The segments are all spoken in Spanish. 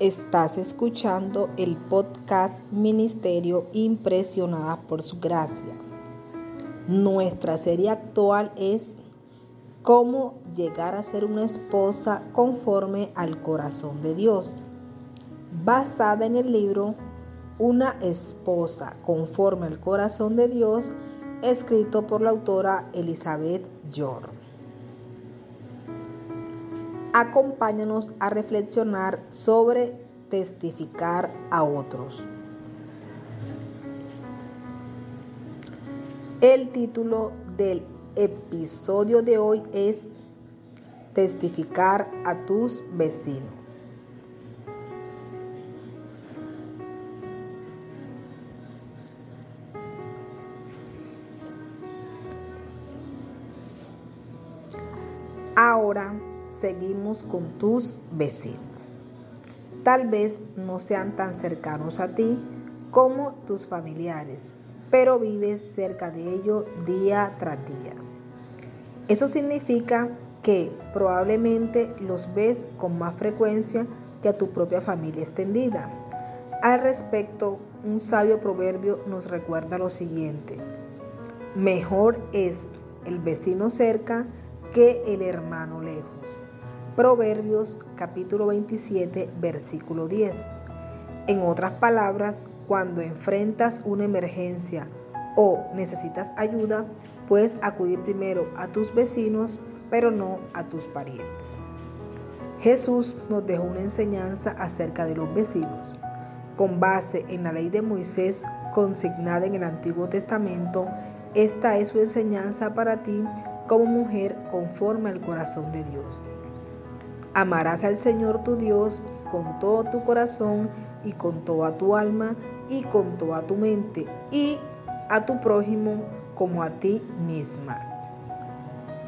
Estás escuchando el podcast Ministerio Impresionada por su gracia. Nuestra serie actual es Cómo llegar a ser una esposa conforme al corazón de Dios, basada en el libro Una esposa conforme al corazón de Dios, escrito por la autora Elizabeth York acompáñanos a reflexionar sobre testificar a otros. El título del episodio de hoy es Testificar a tus vecinos. Ahora seguimos con tus vecinos. Tal vez no sean tan cercanos a ti como tus familiares, pero vives cerca de ellos día tras día. Eso significa que probablemente los ves con más frecuencia que a tu propia familia extendida. Al respecto, un sabio proverbio nos recuerda lo siguiente. Mejor es el vecino cerca que el hermano lejos. Proverbios capítulo 27, versículo 10. En otras palabras, cuando enfrentas una emergencia o necesitas ayuda, puedes acudir primero a tus vecinos, pero no a tus parientes. Jesús nos dejó una enseñanza acerca de los vecinos. Con base en la ley de Moisés consignada en el Antiguo Testamento, esta es su enseñanza para ti como mujer conforme al corazón de Dios. Amarás al Señor tu Dios con todo tu corazón y con toda tu alma y con toda tu mente y a tu prójimo como a ti misma.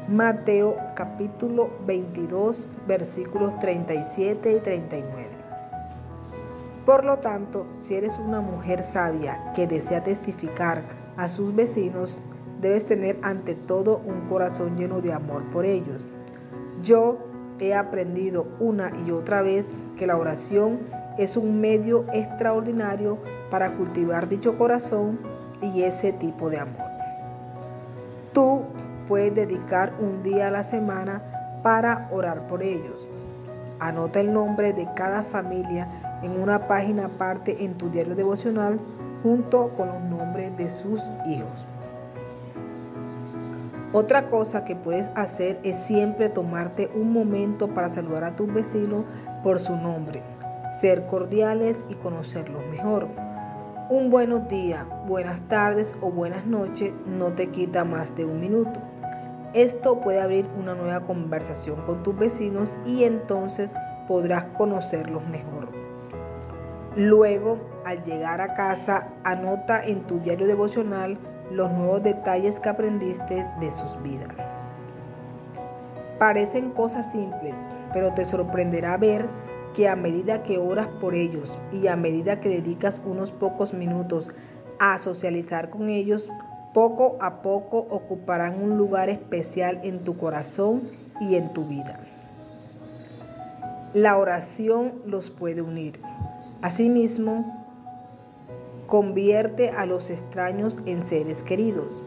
Mateo capítulo 22 versículos 37 y 39. Por lo tanto, si eres una mujer sabia que desea testificar a sus vecinos, debes tener ante todo un corazón lleno de amor por ellos. Yo he aprendido una y otra vez que la oración es un medio extraordinario para cultivar dicho corazón y ese tipo de amor. Tú puedes dedicar un día a la semana para orar por ellos. Anota el nombre de cada familia en una página aparte en tu diario devocional junto con los nombres de sus hijos. Otra cosa que puedes hacer es siempre tomarte un momento para saludar a tus vecinos por su nombre, ser cordiales y conocerlos mejor. Un buenos días, buenas tardes o buenas noches no te quita más de un minuto. Esto puede abrir una nueva conversación con tus vecinos y entonces podrás conocerlos mejor. Luego, al llegar a casa, anota en tu diario devocional los nuevos detalles que aprendiste de sus vidas. Parecen cosas simples, pero te sorprenderá ver que a medida que oras por ellos y a medida que dedicas unos pocos minutos a socializar con ellos, poco a poco ocuparán un lugar especial en tu corazón y en tu vida. La oración los puede unir. Asimismo, Convierte a los extraños en seres queridos.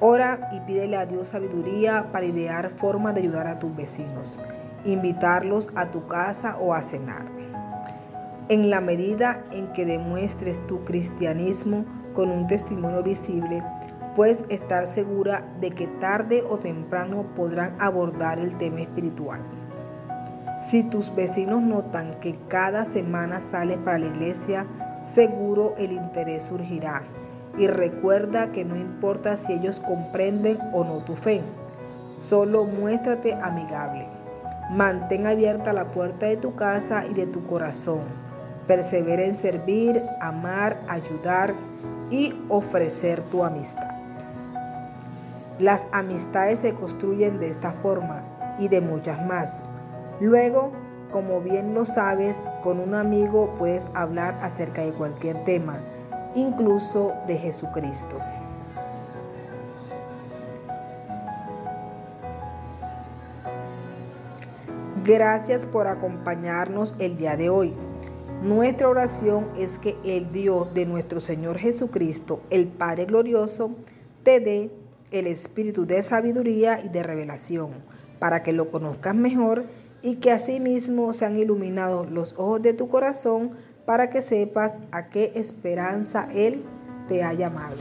Ora y pídele a Dios sabiduría para idear formas de ayudar a tus vecinos, invitarlos a tu casa o a cenar. En la medida en que demuestres tu cristianismo con un testimonio visible, puedes estar segura de que tarde o temprano podrán abordar el tema espiritual. Si tus vecinos notan que cada semana sales para la iglesia, seguro el interés surgirá. Y recuerda que no importa si ellos comprenden o no tu fe, solo muéstrate amigable. Mantén abierta la puerta de tu casa y de tu corazón. Persevera en servir, amar, ayudar y ofrecer tu amistad. Las amistades se construyen de esta forma y de muchas más. Luego, como bien lo sabes, con un amigo puedes hablar acerca de cualquier tema, incluso de Jesucristo. Gracias por acompañarnos el día de hoy. Nuestra oración es que el Dios de nuestro Señor Jesucristo, el Padre Glorioso, te dé el espíritu de sabiduría y de revelación para que lo conozcas mejor y que asimismo sean iluminados los ojos de tu corazón para que sepas a qué esperanza Él te ha llamado.